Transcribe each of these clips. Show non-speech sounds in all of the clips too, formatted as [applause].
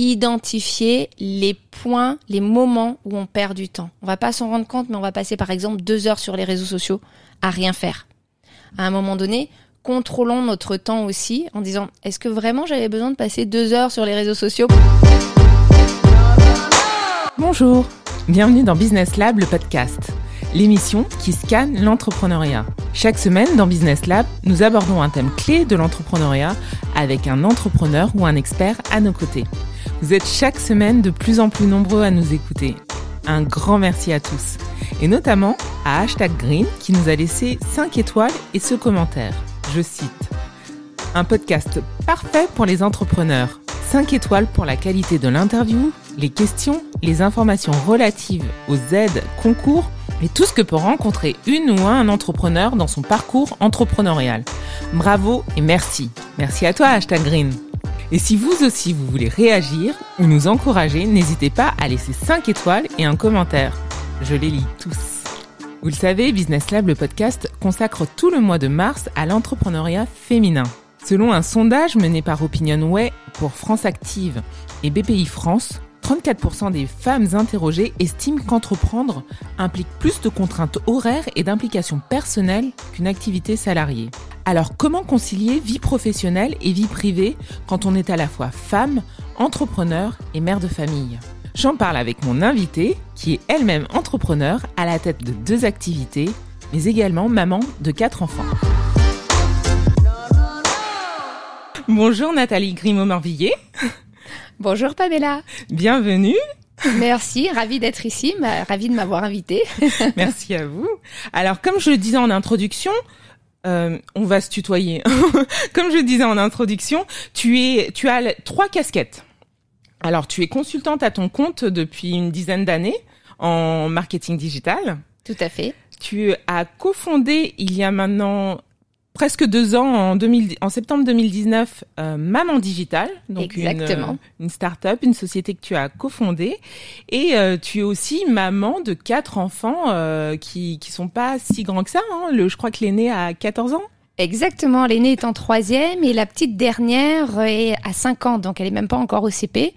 identifier les points, les moments où on perd du temps. On va pas s'en rendre compte, mais on va passer par exemple deux heures sur les réseaux sociaux à rien faire. À un moment donné, contrôlons notre temps aussi en disant est-ce que vraiment j'avais besoin de passer deux heures sur les réseaux sociaux? Bonjour, bienvenue dans Business Lab, le podcast, l'émission qui scanne l'entrepreneuriat. Chaque semaine dans Business Lab, nous abordons un thème clé de l'entrepreneuriat avec un entrepreneur ou un expert à nos côtés. Vous êtes chaque semaine de plus en plus nombreux à nous écouter. Un grand merci à tous. Et notamment à Hashtag Green qui nous a laissé 5 étoiles et ce commentaire. Je cite. Un podcast parfait pour les entrepreneurs. 5 étoiles pour la qualité de l'interview, les questions, les informations relatives aux aides, concours et tout ce que peut rencontrer une ou un entrepreneur dans son parcours entrepreneurial. Bravo et merci. Merci à toi, Hashtag Green. Et si vous aussi vous voulez réagir ou nous encourager, n'hésitez pas à laisser 5 étoiles et un commentaire. Je les lis tous. Vous le savez, Business Lab, le podcast, consacre tout le mois de mars à l'entrepreneuriat féminin. Selon un sondage mené par Opinionway pour France Active et BPI France, 34% des femmes interrogées estiment qu'entreprendre implique plus de contraintes horaires et d'implications personnelles qu'une activité salariée. Alors comment concilier vie professionnelle et vie privée quand on est à la fois femme, entrepreneur et mère de famille? J'en parle avec mon invitée, qui est elle-même entrepreneur à la tête de deux activités, mais également maman de quatre enfants. Bonjour Nathalie Grimaud-Morvillier. Bonjour Pamela. Bienvenue. Merci, ravie d'être ici, ravie de m'avoir invitée. [laughs] Merci à vous. Alors, comme je le disais en introduction, euh, on va se tutoyer. [laughs] comme je le disais en introduction, tu es, tu as trois casquettes. Alors, tu es consultante à ton compte depuis une dizaine d'années en marketing digital. Tout à fait. Tu as cofondé il y a maintenant presque deux ans, en, 2000, en septembre 2019, euh, Maman Digital, donc Exactement. Une, une start-up, une société que tu as cofondée. Et euh, tu es aussi maman de quatre enfants euh, qui qui sont pas si grands que ça. Hein. Le, je crois que l'aîné a 14 ans. Exactement, l'aînée est en troisième et la petite dernière est à 5 ans, donc elle est même pas encore au CP.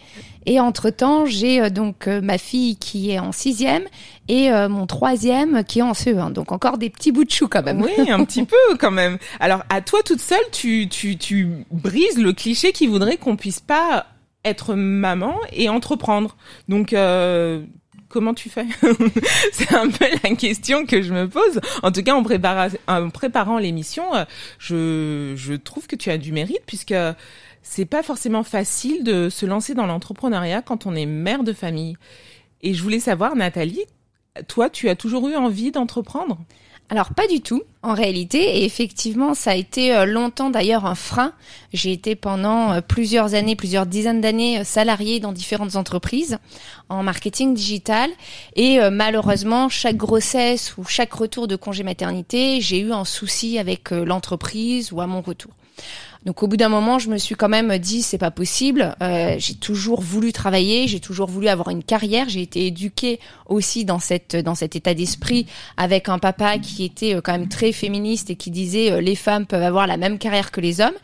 Et entre-temps, j'ai euh, donc euh, ma fille qui est en sixième et euh, mon troisième qui est en CE1. Donc encore des petits bouts de chou quand même. Oui, un petit [laughs] peu quand même. Alors à toi toute seule, tu, tu, tu brises le cliché qui voudrait qu'on puisse pas être maman et entreprendre. Donc euh, comment tu fais [laughs] C'est un peu la question que je me pose. En tout cas, en, prépara en préparant l'émission, je, je trouve que tu as du mérite puisque c'est pas forcément facile de se lancer dans l'entrepreneuriat quand on est mère de famille. Et je voulais savoir, Nathalie, toi, tu as toujours eu envie d'entreprendre? Alors pas du tout en réalité et effectivement ça a été longtemps d'ailleurs un frein. J'ai été pendant plusieurs années, plusieurs dizaines d'années salariée dans différentes entreprises en marketing digital et malheureusement chaque grossesse ou chaque retour de congé maternité, j'ai eu un souci avec l'entreprise ou à mon retour. Donc au bout d'un moment, je me suis quand même dit c'est pas possible. Euh, j'ai toujours voulu travailler, j'ai toujours voulu avoir une carrière. J'ai été éduquée aussi dans cette dans cet état d'esprit avec un papa qui était quand même très féministe et qui disait euh, les femmes peuvent avoir la même carrière que les hommes.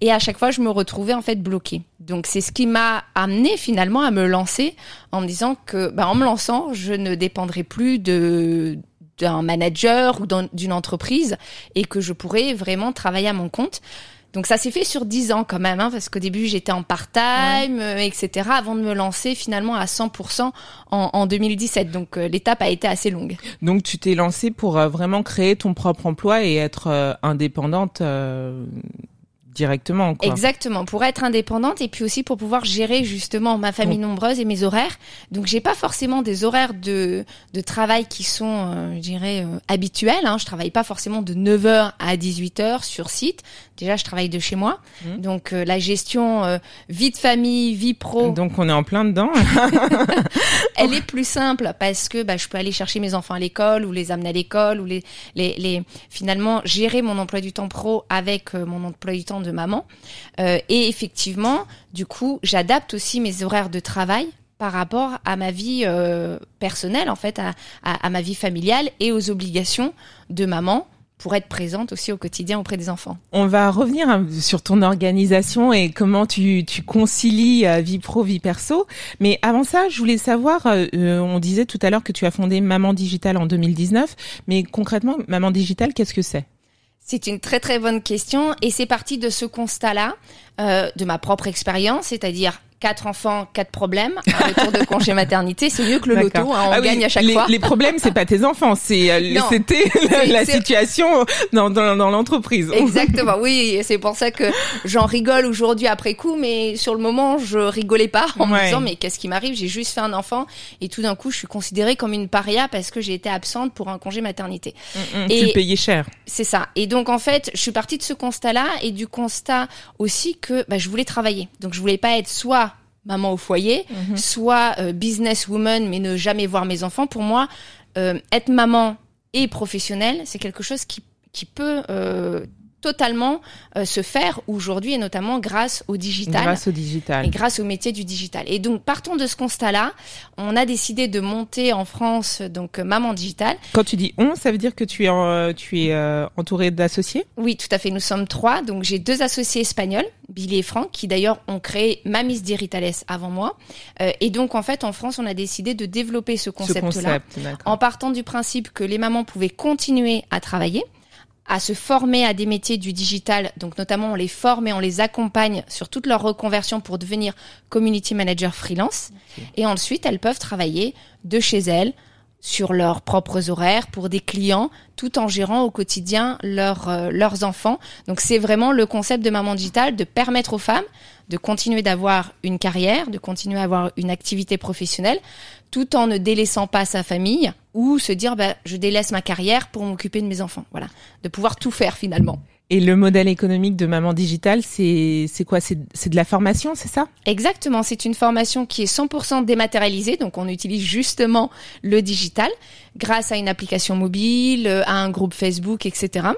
Et à chaque fois, je me retrouvais en fait bloquée. Donc c'est ce qui m'a amené finalement à me lancer en me disant que, bah, en me lançant, je ne dépendrai plus de d'un manager ou d'une entreprise et que je pourrais vraiment travailler à mon compte. Donc ça s'est fait sur 10 ans quand même, hein, parce qu'au début j'étais en part-time, ouais. euh, etc., avant de me lancer finalement à 100% en, en 2017. Donc euh, l'étape a été assez longue. Donc tu t'es lancée pour euh, vraiment créer ton propre emploi et être indépendante directement. Quoi. Exactement, pour être indépendante et puis aussi pour pouvoir gérer justement ma famille nombreuse et mes horaires. Donc j'ai pas forcément des horaires de, de travail qui sont, euh, je dirais, euh, habituels. Hein. Je travaille pas forcément de 9h à 18h sur site. Déjà, je travaille de chez moi. Mmh. Donc euh, la gestion vie de famille, vie pro. Donc on est en plein dedans. [laughs] [laughs] Elle est plus simple parce que bah, je peux aller chercher mes enfants à l'école ou les amener à l'école ou les, les, les finalement gérer mon emploi du temps pro avec mon emploi du temps de maman. Euh, et effectivement, du coup, j'adapte aussi mes horaires de travail par rapport à ma vie euh, personnelle, en fait, à, ma vie familiale et aux obligations de maman pour être présente aussi au quotidien auprès des enfants. On va revenir sur ton organisation et comment tu, concilies euh, vie pro, vie perso. Mais avant ça, je voulais savoir, on disait tout à l'heure que tu as fondé Maman Digital en 2019, mais concrètement, Maman Digital, qu'est-ce que c'est? C'est une très très bonne question. Et c'est parti de ce constat-là, euh, de ma propre expérience, c'est-à-dire quatre enfants, quatre problèmes. Un retour de congé maternité, c'est mieux que le loto. Hein, on ah gagne à chaque les, fois. Les problèmes, c'est pas tes enfants, c'est euh, c'était la, situation dans, dans, dans l'entreprise. Exactement. [laughs] Oui, c'est pour ça que j'en rigole aujourd'hui après coup, mais sur le moment, je rigolais pas en me disant mais qu'est-ce qui m'arrive? J'ai juste fait un enfant et tout d'un coup, je suis considérée comme une paria parce que j'ai été absente pour un congé maternité. Mm, mm, et tu payais cher. C'est ça. Et donc en fait, je suis partie de ce constat-là et du constat aussi que bah, je voulais travailler. Donc je voulais pas être soit maman au foyer, mhm. soit euh, businesswoman mais ne jamais voir mes enfants. Pour moi, euh, être maman et professionnelle, c'est quelque chose qui, qui peut euh, totalement euh, se faire aujourd'hui et notamment grâce au digital. Grâce au digital. Et grâce au métier du digital. Et donc partons de ce constat-là, on a décidé de monter en France donc Maman Digital. Quand tu dis on, ça veut dire que tu es en, tu es euh, entouré d'associés? Oui, tout à fait. Nous sommes trois. Donc j'ai deux associés espagnols, Billy et Franck, qui d'ailleurs ont créé Mamis Digitales avant moi. Euh, et donc en fait en France, on a décidé de développer ce concept-là concept, en partant du principe que les mamans pouvaient continuer à travailler à se former à des métiers du digital. Donc notamment, on les forme et on les accompagne sur toute leur reconversion pour devenir community manager freelance. Et ensuite, elles peuvent travailler de chez elles sur leurs propres horaires pour des clients tout en gérant au quotidien leur, euh, leurs enfants. Donc c'est vraiment le concept de Maman Digital de permettre aux femmes de continuer d'avoir une carrière, de continuer à avoir une activité professionnelle tout en ne délaissant pas sa famille ou se dire bah, je délaisse ma carrière pour m'occuper de mes enfants. Voilà, de pouvoir tout faire finalement. Et le modèle économique de Maman Digital, c'est c'est quoi? C'est de la formation, c'est ça? Exactement, c'est une formation qui est 100% dématérialisée, donc on utilise justement le digital grâce à une application mobile, à un groupe Facebook, etc.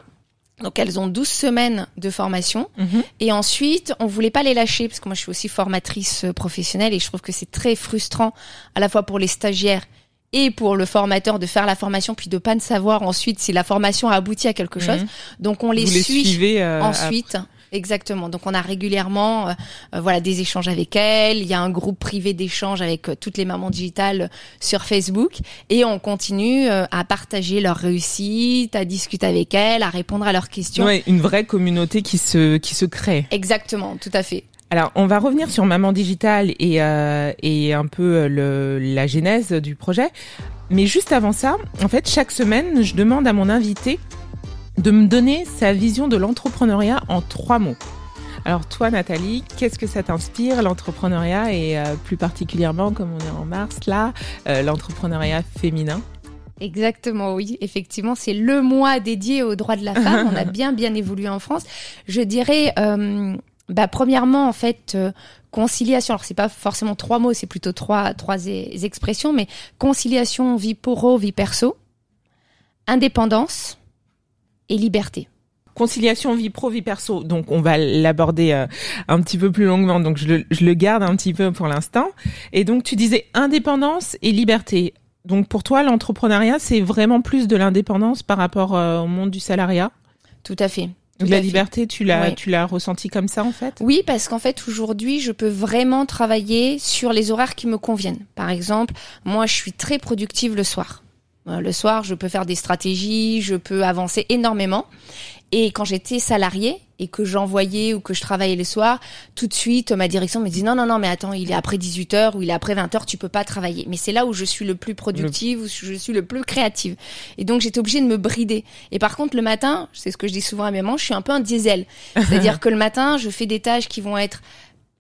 Donc elles ont 12 semaines de formation mhm. et ensuite on voulait pas les lâcher parce que moi je suis aussi formatrice professionnelle et je trouve que c'est très frustrant à la fois pour les stagiaires et pour le formateur de faire la formation puis de pas ne savoir ensuite si la formation a abouti à quelque chose. Mhm. Donc on les suit euh, ensuite. Exactement. Donc on a régulièrement euh, euh, voilà des échanges avec elles, il y a un groupe privé d'échange avec toutes les mamans digitales sur Facebook et on continue à partager leurs réussites, à discuter avec elles, à répondre à leurs questions. Ouais, une vraie communauté qui se qui se crée. Exactement, tout à fait. Alors, on va revenir sur Maman Digital et, euh, et un peu euh, le, la genèse du projet. Mais juste avant ça, en fait, chaque semaine, je demande à mon invité de me donner sa vision de l'entrepreneuriat en trois mots. Alors toi, Nathalie, qu'est-ce que ça t'inspire, l'entrepreneuriat et euh, plus particulièrement, comme on est en mars là, l'entrepreneuriat féminin? Exactement, oui. Effectivement, c'est le mois dédié aux droits de la femme. [laughs] On a bien, bien évolué en France. Je dirais bah, premièrement, en fait, euh, conciliation. Alors, c'est pas forcément trois mots, c'est plutôt trois, trois e-, expressions, mais conciliation, vie pro, vie perso, indépendance et liberté. Conciliation vie pro vie perso. Donc on va l'aborder euh, un petit peu plus longuement. Donc je le, je le garde un petit peu pour l'instant. Et donc tu disais indépendance et liberté. Donc pour toi l'entrepreneuriat c'est vraiment plus de l'indépendance par rapport euh, au monde du salariat? Tout à fait la liberté, tu l'as, tu l'as ressenti comme ça en fait? Oui, parce qu'en fait aujourd'hui, je peux vraiment travailler sur les horaires qui me conviennent. Par exemple, moi, je suis très productive le soir. Euh, le soir, je peux faire des stratégies, je peux avancer énormément. Et quand j'étais salariée et que j'envoyais ou que je travaillais les soirs, tout de suite, ma direction me dit non, non, non, mais attends, il est après 18 heures ou il est après 20 heures, tu peux pas travailler. Mais c'est là où je suis le plus productive, où je suis le plus créative. Et donc, j'étais obligée de me brider. Et par contre, le matin, c'est ce que je dis souvent à mes mamans, je suis un peu un diesel. [laughs] C'est-à-dire que le matin, je fais des tâches qui vont être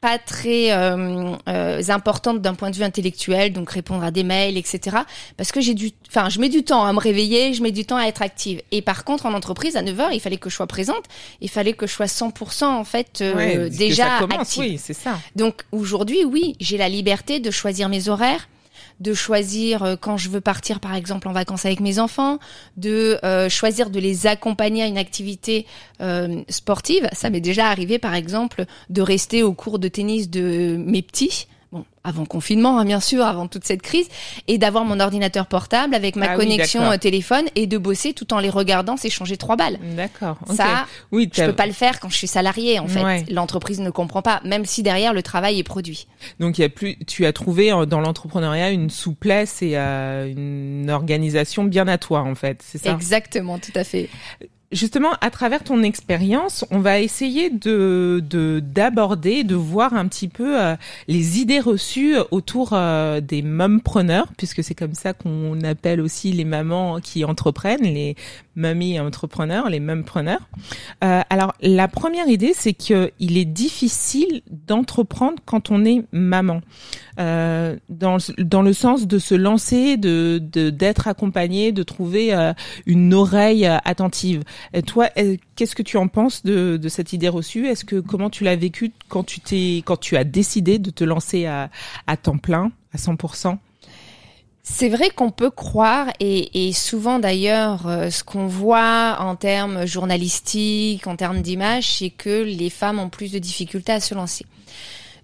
pas très euh, euh, importante d'un point de vue intellectuel, donc répondre à des mails, etc. Parce que j'ai du, enfin, je mets du temps à me réveiller, je mets du temps à être active. Et par contre, en entreprise, à 9 heures, il fallait que je sois présente, il fallait que je sois 100% en fait euh, déjà active. Oui, c'est ça. Donc aujourd'hui, oui, j'ai la liberté de choisir mes horaires de choisir euh, quand je veux partir par exemple en vacances avec mes enfants, de euh, choisir de les accompagner à une activité euh, sportive. Ça m'est déjà arrivé par exemple de rester au cours de tennis de mes petits bon, avant confinement, hein, bien sûr, avant toute cette crise, et d'avoir mon ordinateur portable avec ma Ah connexion euh, téléphone et de bosser tout en les regardant s'échanger trois balles. D'accord. ok. Ça, oui, Je peux pas le faire quand je suis salarié, en fait. Ouais. L'entreprise ne comprend pas, même si derrière le travail est produit. donc il y a plus. Tu as trouvé euh, dans l'entrepreneuriat une souplesse et euh, une organisation bien à toi en fait. C'est ça? Exactement, tout à fait. Justement, à travers ton expérience, on va essayer de de- d'aborder, de, voir un petit peu euh, les idées reçues autour euh, des mompreneurs, puisque c'est comme ça qu'on appelle aussi les mamans qui entreprennent, les mamies entrepreneurs, les mompreneurs. Euh, alors, la première idée, c'est que il est difficile d'entreprendre quand on est maman, euh, dans dans le sens de se lancer, de de- d'être accompagné, de trouver euh, une oreille euh, attentive. Et toi, qu'est-ce que tu en penses de, de cette idée reçue? Est-ce que comment tu l'as vécu quand tu t'es quand tu as décidé de te lancer à, à temps plein, à 100% C'est vrai qu'on peut croire, et, et souvent d'ailleurs, euh, ce qu'on voit en termes journalistiques, en termes d'image, c'est que les femmes ont plus de difficultés à se lancer.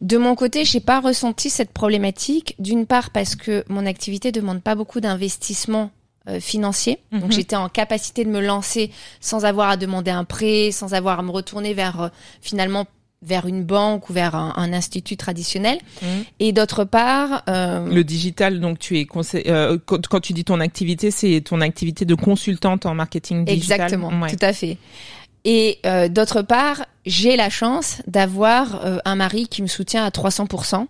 De mon côté, j'ai pas ressenti cette problématique. D'une part parce que mon activité demande pas beaucoup d'investissement euh, financier, Mhm. donc j'étais en capacité de me lancer sans avoir à demander un prêt, sans avoir à me retourner vers euh, finalement vers une banque ou vers un, un institut traditionnel. Mhm. Et d'autre part, euh, Le digital, donc tu es conseil, euh, quand, quand tu dis ton activité, c'est ton activité de consultante en marketing digital. Exactement, Ouais. tout à fait. Et euh, d'autre part, j'ai la chance d'avoir euh, un mari qui me soutient à 300%,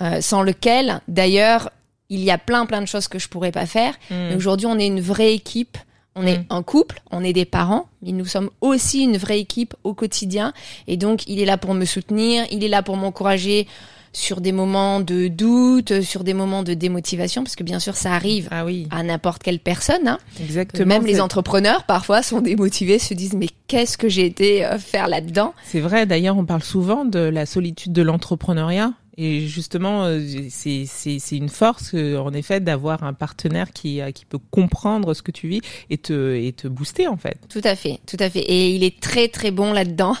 euh, sans lequel, d'ailleurs, il y a plein plein de choses que je pourrais pas faire. Mm. Mais aujourd'hui, on est une vraie équipe. On est Mm. un couple, on est des parents, mais nous sommes aussi une vraie équipe au quotidien. Et donc, il est là pour me soutenir, il est là pour m'encourager sur des moments de doute, sur des moments de démotivation, parce que bien sûr, ça arrive Ah oui, à n'importe quelle personne. Hein. exactement. Même les entrepreneurs, parfois, sont démotivés, se disent mais qu'est-ce que j'ai été euh, faire là-dedans? C'est vrai, d'ailleurs, on parle souvent de la solitude de l'entrepreneuriat. Et justement, euh, c'est une force, euh, en effet, d'avoir un partenaire qui euh, qui peut comprendre ce que tu vis et te et te booster en fait. Tout à fait, tout à fait. Et il est très très bon là-dedans.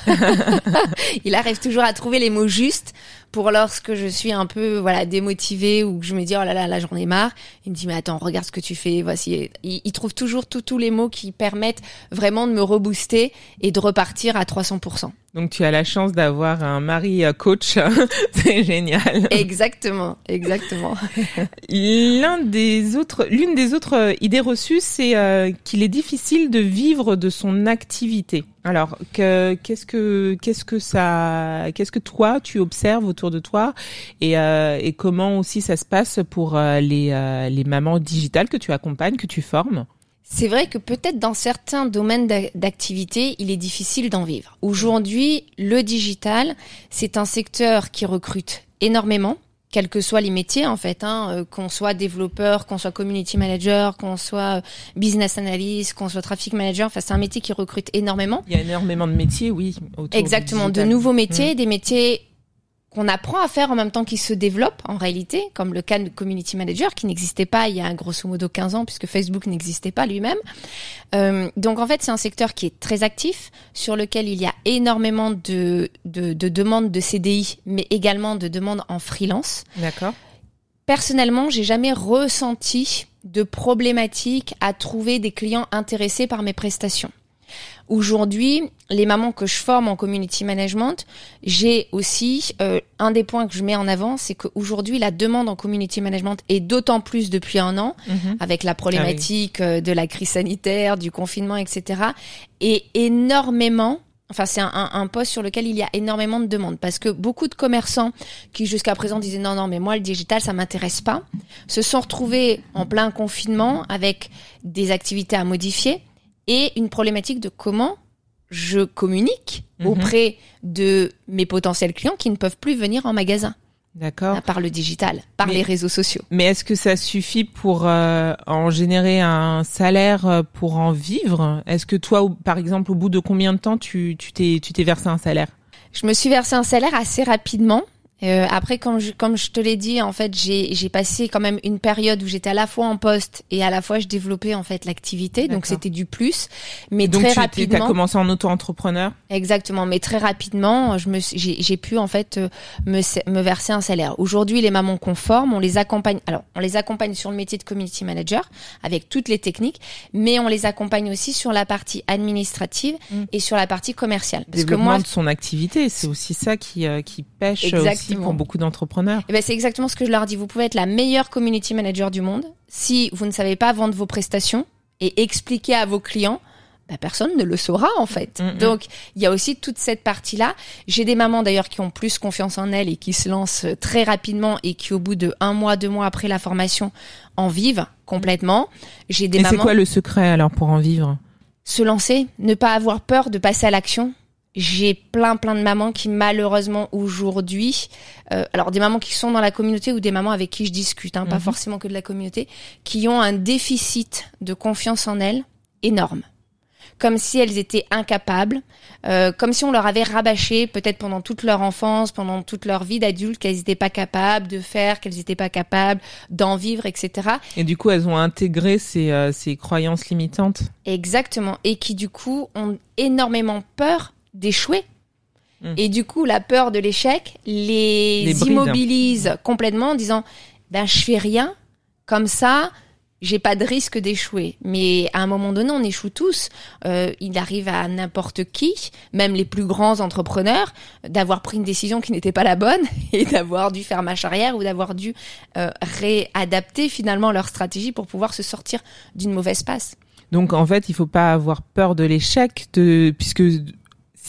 [laughs] il arrive toujours à trouver les mots justes pour lorsque je suis un peu voilà démotivée ou que je me dis oh là là là j'en ai marre. Il me dit mais attends regarde ce que tu fais. Voici. Il, il trouve toujours tous les mots qui permettent vraiment de me rebooster et de repartir à 300%. Donc tu as la chance d'avoir un mari euh, coach, [laughs] c'est génial. Exactement, exactement. [laughs] L'un des autres, l'une des autres euh, idées reçues, c'est euh, qu'il est difficile de vivre de son activité. Alors, que, qu'est-ce que, qu'est-ce que ça, qu'est-ce que toi tu observes autour de toi et, euh, et comment aussi ça se passe pour euh, les, euh, les mamans digitales que tu accompagnes, que tu formes? C'est vrai que peut-être dans certains domaines d'a- d'activité, il est difficile d'en vivre. Aujourd'hui, le digital, c'est un secteur qui recrute énormément, quels que soient les métiers en fait, hein, euh, qu'on soit développeur, qu'on soit community manager, qu'on soit euh, business analyst, qu'on soit traffic manager. Enfin, c'est un métier qui recrute énormément. Il y a énormément de métiers, oui. Autour Exactement, de nouveaux métiers, des métiers qu'on apprend à faire en même temps qu'ils se développent en réalité, comme le cas de community manager qui n'existait pas il y a grosso modo 15 ans puisque Facebook n'existait pas lui-même. Euh, donc en fait c'est un secteur qui est très actif, sur lequel il y a énormément de, de, de demandes de CDI, mais également de demandes en freelance. D'accord. Personnellement, j'ai jamais ressenti de problématique à trouver des clients intéressés par mes prestations. Aujourd'hui, les mamans que je forme en community management, j'ai aussi euh, un des points que je mets en avant, c'est qu'aujourd'hui la demande en community management est d'autant plus depuis un an Mhm. avec la problématique euh, de la crise sanitaire, du confinement, etc. Et énormément. Enfin, c'est un, un, un poste sur lequel il y a énormément de demandes parce que beaucoup de commerçants qui jusqu'à présent disaient non, non, mais moi le digital ça m'intéresse pas, se sont retrouvés en plein confinement avec des activités à modifier et une problématique de comment je communique Mhm. auprès de mes potentiels clients qui ne peuvent plus venir en magasin D'accord. par le digital, par Mais- les réseaux sociaux. Mais est-ce que ça suffit pour euh, en générer un salaire euh, pour en vivre? Est-ce que toi, par exemple, au bout de combien de temps tu tu t'es tu t'es versé un salaire? Je me suis versé un salaire assez rapidement. Euh, après, comme je, comme je te l'ai dit, en fait, j'ai, passé quand même une période où j'étais à la fois en poste et à la fois je développais en fait l'activité, donc c'était du plus. Mais donc très tu rapidement. as commencé en auto-entrepreneur? Exactement, mais très rapidement, je me, j'ai, pu en fait euh, me, me verser un salaire. Aujourd'hui, les mamans conformes, on les accompagne. Alors, on les accompagne sur le métier de community manager avec toutes les techniques, mais on les accompagne aussi sur la partie administrative Mm. et sur la partie commerciale. Parce que Développement moi, de son activité, c'est aussi ça qui, euh, qui pêche aussi Pour beaucoup d'entrepreneurs. Eh ben, c'est exactement ce que je leur dis. Vous pouvez être la meilleure community manager du monde. Si vous ne savez pas vendre vos prestations et expliquer à vos clients, bah, personne ne le saura en fait. Mm, mm. Donc il y a aussi toute cette partie-là. J'ai des mamans d'ailleurs qui ont plus confiance en elles et qui se lancent euh, très rapidement et qui au bout de un mois, deux mois après la formation en vivent complètement. J'ai des Et c'est quoi le secret alors pour en vivre? Se lancer, ne pas avoir peur de passer à l'action. J'ai plein plein de mamans qui malheureusement aujourd'hui, euh, alors des mamans qui sont dans la communauté ou des mamans avec qui je discute, hein, pas Mhm. forcément que de la communauté, qui ont un déficit de confiance en elles énorme, comme si elles étaient incapables, euh, comme si on leur avait rabâché peut-être pendant toute leur enfance, pendant toute leur vie d'adulte, qu'elles n'étaient pas capables de faire, qu'elles n'étaient pas capables d'en vivre, etc. Et du coup, elles ont intégré ces, euh, ces croyances limitantes? Exactement. Et qui, du coup, ont énormément peur d'échouer. Mm. Et du coup, la peur de l'échec les, immobilise complètement en disant, ben, je fais rien. Comme ça, j'ai pas de risque d'échouer. Mais à un moment donné, on échoue tous. Euh, il arrive à n'importe qui, même les plus grands entrepreneurs, d'avoir pris une décision qui n'était pas la bonne [laughs] et d'avoir dû faire marche arrière ou d'avoir dû euh, réadapter finalement leur stratégie pour pouvoir se sortir d'une mauvaise passe. Donc en fait, il faut pas avoir peur de l'échec, de puisque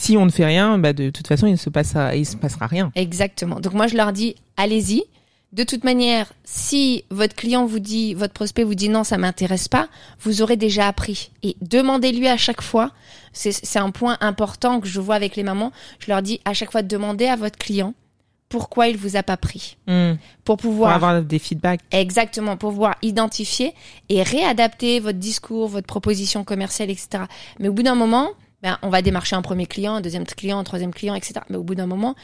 si on ne fait rien, bah, de toute façon, il ne se passera, il se passera rien. Exactement. Donc moi je leur dis allez-y. De toute manière, si votre client vous dit, votre prospect vous dit non, ça m'intéresse pas, vous aurez déjà appris. Et demandez-lui à chaque fois. C'est un point important que je vois avec les mamans. Je leur dis à chaque fois demandez à votre client pourquoi il vous a pas pris, Hmm. pour Pour pouvoir avoir des feedbacks. Exactement, pour pouvoir identifier et réadapter votre discours, votre proposition commerciale, etc. Mais au bout d'un moment, ben, on va démarcher un premier client, un deuxième client, un troisième client, etc. Mais au bout d'un moment,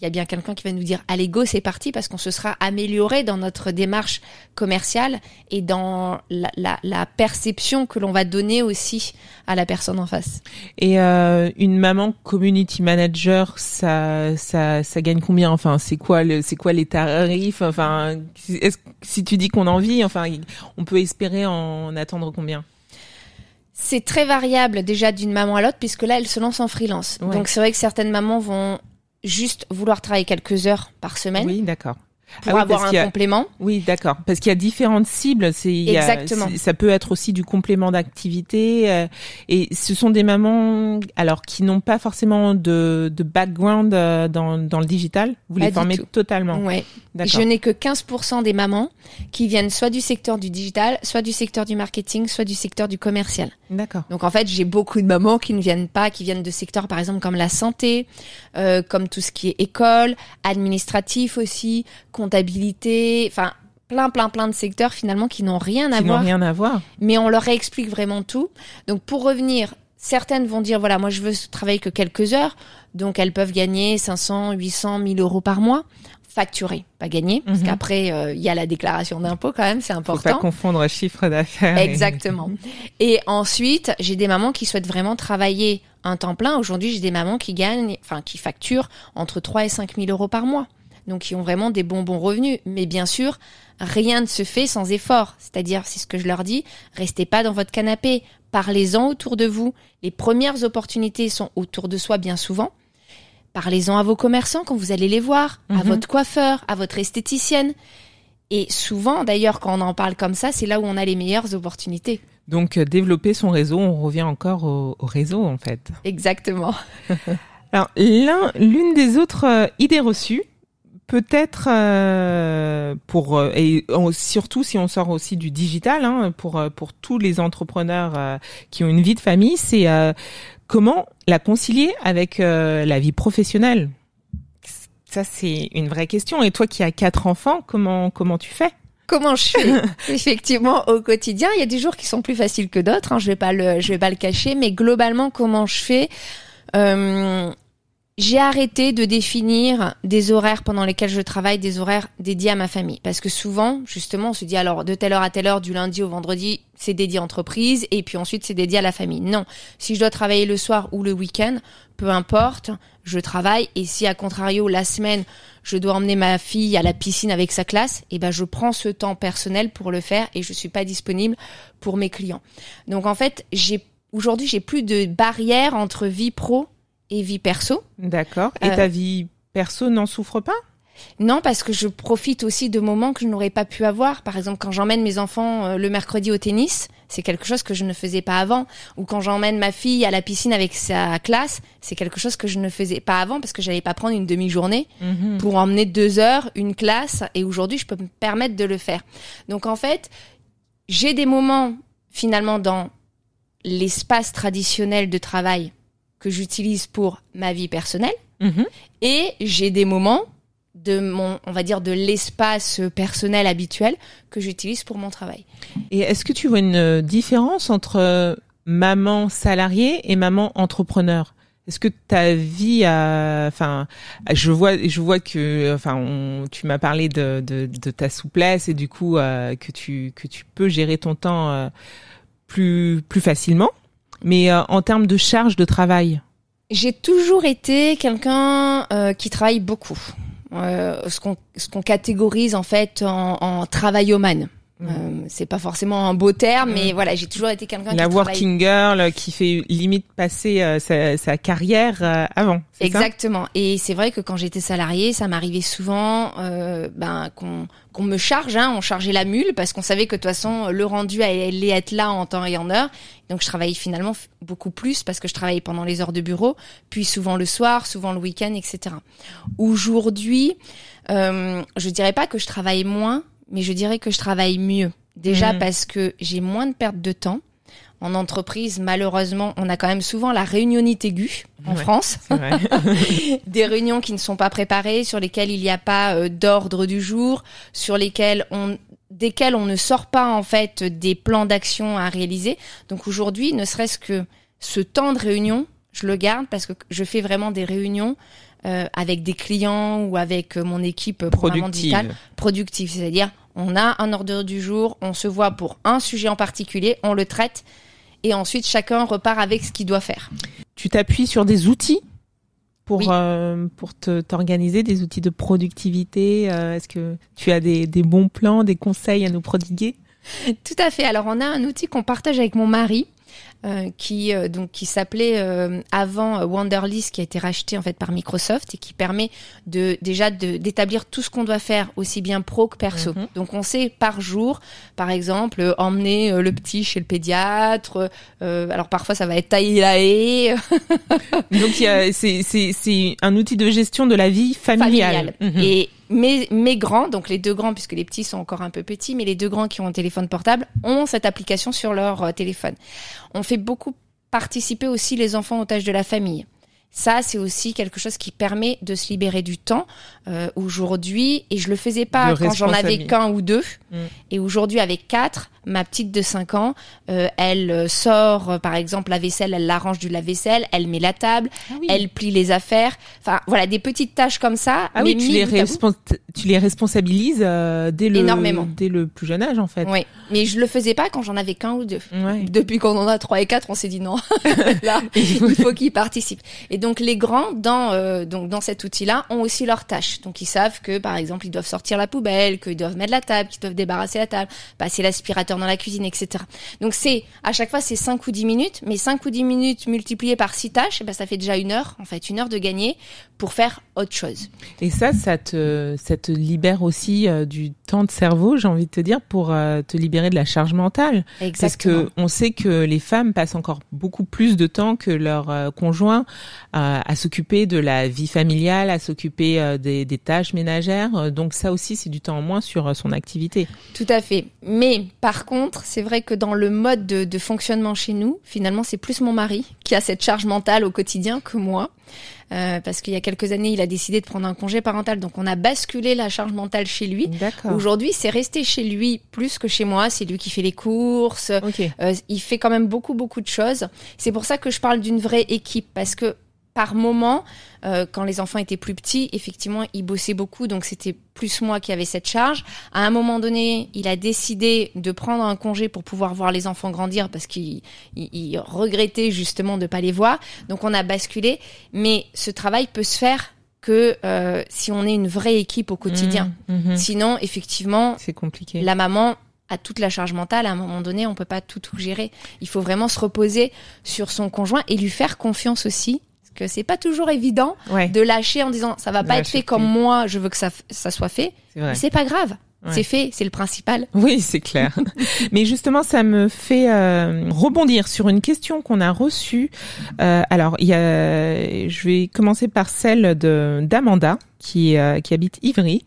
il y a bien quelqu'un qui va nous dire allez go c'est parti parce qu'on se sera amélioré dans notre démarche commerciale et dans la, la, la perception que l'on va donner aussi à la personne en face. Et euh, une maman community manager, ça, ça, ça gagne combien? Enfin, c'est quoi le, c'est quoi les tarifs? Enfin, si tu dis qu'on en vit, enfin, on peut espérer en attendre combien? C'est très variable déjà d'une maman à l'autre puisque là elle se lance en freelance. Ouais. Donc c'est vrai que certaines mamans vont juste vouloir travailler quelques heures par semaine Oui, d'accord. Pour Ah oui, avoir un a- complément. Oui, d'accord. Parce qu'il y a différentes cibles. C'est a- Exactement. c'est- ça peut être aussi du complément d'activité. euh, et ce sont des mamans, alors qui n'ont pas forcément de, de background euh, dans, dans le digital. Vous Pas les formez totalement. Ouais. D'accord. Je n'ai que 15% des mamans qui viennent soit du secteur du digital, soit du secteur du marketing, soit du secteur du commercial. D'accord. Donc en fait, j'ai beaucoup de mamans qui ne viennent pas, qui viennent de secteurs par exemple comme la santé, euh, comme tout ce qui est école, administratif aussi, comptabilité, enfin plein plein plein de secteurs finalement qui n'ont rien à Qui n'ont voir rien à voir. mais on leur explique vraiment tout. Donc pour revenir, certaines vont dire voilà, moi je veux travailler que quelques heures, donc elles peuvent gagner 500, 800, 1000 euros par mois, facturés, pas gagner, parce Mhm. qu'après euh, il y a la déclaration d'impôt quand même, c'est Faut pas important. confondre chiffre d'affaires. et- Exactement. Et ensuite, j'ai des mamans qui souhaitent vraiment travailler un temps plein. Aujourd'hui, j'ai des mamans qui gagnent, enfin qui facturent entre 3 et 5 000 euros par mois. Donc, qui ont vraiment des bons bons revenus. Mais bien sûr, rien ne se fait sans effort. C'est-à-dire, c'est ce que je leur dis, restez pas dans votre canapé. Parlez-en autour de vous. Les premières opportunités sont autour de soi bien souvent. Parlez-en à vos commerçants quand vous allez les voir, à Mhm. votre coiffeur, à votre esthéticienne. Et souvent, d'ailleurs, quand on en parle comme ça, c'est là où on a les meilleures opportunités. Donc euh, développer son réseau, on revient encore au, au réseau en fait. Exactement. [laughs] Alors l'un, l'une des autres euh, idées reçues, peut-être euh, pour euh, et surtout si on sort aussi du digital, hein, pour euh, pour tous les entrepreneurs euh, qui ont une vie de famille, c'est euh, comment la concilier avec euh, la vie professionnelle? Ça c'est une vraie question. Et toi qui as quatre enfants, comment comment tu fais? Comment je fais? [laughs] Effectivement, au quotidien, il y a des jours qui sont plus faciles que d'autres. Hein, je vais pas le, je vais pas le cacher, mais globalement, comment je fais? Euh, j'ai arrêté de définir des horaires pendant lesquels je travaille, des horaires dédiés à ma famille. Parce que souvent, justement, on se dit alors de telle heure à telle heure, du lundi au vendredi, c'est dédié à entreprise, et puis ensuite c'est dédié à la famille. Non, si je dois travailler le soir ou le week-end, peu importe, je travaille. Et si à contrario la semaine, je dois emmener ma fille à la piscine avec sa classe, eh ben je prends ce temps personnel pour le faire et je suis pas disponible pour mes clients. Donc en fait, j'ai aujourd'hui j'ai plus de barrière entre vie pro et vie perso. D'accord. Et ta euh, vie perso n'en souffre pas? Non, parce que je profite aussi de moments que je n'aurais pas pu avoir. Par exemple, quand j'emmène mes enfants euh, le mercredi au tennis, c'est quelque chose que je ne faisais pas avant. Ou quand j'emmène ma fille à la piscine avec sa classe, c'est quelque chose que je ne faisais pas avant parce que j'allais pas prendre une demi-journée mhm. pour emmener deux heures une classe. Et aujourd'hui, je peux me permettre de le faire. Donc en fait, j'ai des moments finalement dans l'espace traditionnel de travail que j'utilise pour ma vie personnelle. Mhm. Et j'ai des moments de mon, on va dire, de l'espace personnel habituel que j'utilise pour mon travail. Et est-ce que tu vois une différence entre maman salariée et maman entrepreneur? Est-ce que ta vie a, enfin, je vois, je vois que, enfin, tu m'as parlé de, de, de, ta souplesse et du coup euh, que tu que tu peux gérer ton temps euh, plus plus facilement. Mais euh, en termes de charge de travail? J'ai toujours été quelqu'un euh, qui travaille beaucoup. Euh, ce qu'on catégorise en fait en, en travaillomane. Mmh. Euh, c'est pas forcément un beau terme, mais mmh. voilà, j'ai toujours été quelqu'un la working girl qui fait limite passer euh, sa, sa, carrière euh, avant. Exactement. et c'est vrai que quand j'étais salariée, ça m'arrivait souvent euh, ben qu'on qu'on me charge, hein, on chargeait la mule parce qu'on savait que de toute façon le rendu allait être là en temps et en heure. Donc je travaillais finalement beaucoup plus parce que je travaillais pendant les heures de bureau, puis souvent le soir, souvent le week-end, etc. Aujourd'hui, euh, je dirais pas que je travaille moins mais je dirais que je travaille mieux. Déjà mhm. parce que j'ai moins de perte de temps. En entreprise, malheureusement, on a quand même souvent la réunionite aiguë en France. [laughs] des réunions qui ne sont pas préparées, sur lesquelles il n'y a pas euh, d'ordre du jour, sur lesquelles on desquelles on ne sort pas en fait des plans d'action à réaliser. Donc aujourd'hui, ne serait-ce que ce temps de réunion, je le garde parce que je fais vraiment des réunions euh, avec des clients ou avec euh, mon équipe productive. productive. C'est-à-dire, on a un ordre du jour, on se voit pour un sujet en particulier, on le traite et ensuite chacun repart avec ce qu'il doit faire. Tu t'appuies sur des outils pour euh, pour t'organiser des outils de productivité Est-ce que tu as des, des bons plans, des conseils à nous prodiguer? Tout à fait. Alors on a un outil qu'on partage avec mon mari euh, qui euh, donc qui s'appelait euh, avant Wonderlist qui a été racheté en fait par Microsoft et qui permet de déjà d'établir tout ce qu'on doit faire aussi bien pro que perso. Mhm. Donc on sait par jour, par exemple, emmener le petit chez le pédiatre. alors parfois ça va être tailler la haie. [laughs] donc c'est c'est un outil de gestion de la vie familiale. Mhm. Et mes, mes grands, donc les deux grands, puisque les petits sont encore un peu petits, mais les deux grands qui ont un téléphone portable ont cette application sur leur euh, téléphone. On fait beaucoup participer aussi les enfants aux tâches de la famille. Ça, c'est aussi quelque chose qui permet de se libérer du temps euh, aujourd'hui. Et je le faisais pas quand j'en avais qu'un ou deux. Mm. Et aujourd'hui, avec quatre, ma petite de 5 ans, euh, elle euh, sort, euh, par exemple, la vaisselle, elle l'arrange du lave-vaisselle, elle met la table, ah elle plie les affaires. Enfin, voilà, des petites tâches comme ça. Ah oui, tu les, tu les responsabilises dès le Énormément. dès le plus jeune âge, en fait. Oui, mais je le faisais pas quand j'en avais qu'un ou deux. Depuis qu'on en a trois et quatre, on s'est dit non. [laughs] Là, [laughs] il faut qu'ils participent. Et donc les grands dans donc dans cet outil-là ont aussi leurs tâches. Donc ils savent que par exemple ils doivent sortir la poubelle, qu'ils doivent mettre la table, qu'ils doivent débarrasser la table, passer l'aspirateur dans la cuisine, etc. Donc c'est à chaque fois c'est 5 ou 10 minutes, mais 5 ou 10 minutes multipliées par 6 tâches, et eh ben ça fait déjà une heure, en fait, une heure de gagner pour faire autre chose. Et ça, ça te, ça te libère aussi euh, du temps de cerveau, j'ai envie de te dire, pour euh, te libérer de la charge mentale. Exactement. Parce que on sait que les femmes passent encore beaucoup plus de temps que leurs euh, conjoints à s'occuper de la vie familiale, à s'occuper des, des, tâches ménagères. Donc ça aussi, c'est du temps en moins sur son activité. Tout à fait. Mais par contre, c'est vrai que dans le mode de, de fonctionnement chez nous, finalement, c'est plus mon mari qui a cette charge mentale au quotidien que moi. Euh, parce qu'il y a quelques années, il a décidé de prendre un congé parental. Donc on a basculé la charge mentale chez lui. Aujourd'hui, c'est resté chez lui plus que chez moi. C'est lui qui fait les courses. Euh, il fait quand même beaucoup, beaucoup de choses. C'est pour ça que je parle d'une vraie équipe, parce que par moment, euh, quand les enfants étaient plus petits, effectivement, il bossait beaucoup, donc c'était plus moi qui avais cette charge. À un moment donné, il a décidé de prendre un congé pour pouvoir voir les enfants grandir parce qu'il il, regrettait justement de pas les voir. Donc on a basculé, mais ce travail peut se faire que euh, si on est une vraie équipe au quotidien. Mmh, mmh. Sinon, effectivement, C'est compliqué. la maman a toute la charge mentale. À un moment donné, on peut pas tout, tout gérer. Il faut vraiment se reposer sur son conjoint et lui faire confiance aussi. Que c'est pas toujours évident Ouais, de lâcher en disant ça va De pas être fait comme moi, je veux que ça, ça soit fait. c'est pas grave. Ouais. C'est fait, c'est le principal. Oui, c'est clair. [laughs] Mais justement, ça me fait euh, rebondir sur une question qu'on a reçue. Euh, alors, il y a, je vais commencer par celle de d'Amanda qui euh, qui habite Ivry,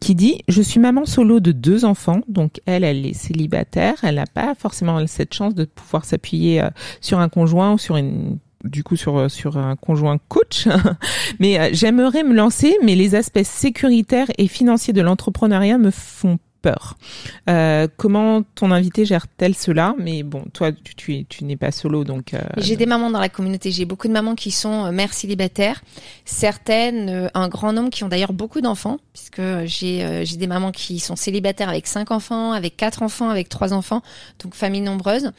qui dit je suis maman solo de deux enfants, donc elle, elle est célibataire, elle n'a pas forcément cette chance de pouvoir s'appuyer euh, sur un conjoint ou sur une du coup sur sur un conjoint coach [laughs] mais euh, j'aimerais me lancer mais les aspects sécuritaires et financiers de l'entrepreneuriat me font peur. Euh, comment ton invité gère-t-elle cela? Mais bon, toi, tu, tu, tu n'es pas solo, donc... euh, J'ai des mamans dans la communauté. J'ai beaucoup de mamans qui sont euh, mères célibataires. Certaines, euh, un grand nombre qui ont d'ailleurs beaucoup d'enfants, puisque j'ai euh, j'ai des mamans qui sont célibataires avec cinq enfants, avec quatre enfants, avec trois enfants, donc famille nombreuse,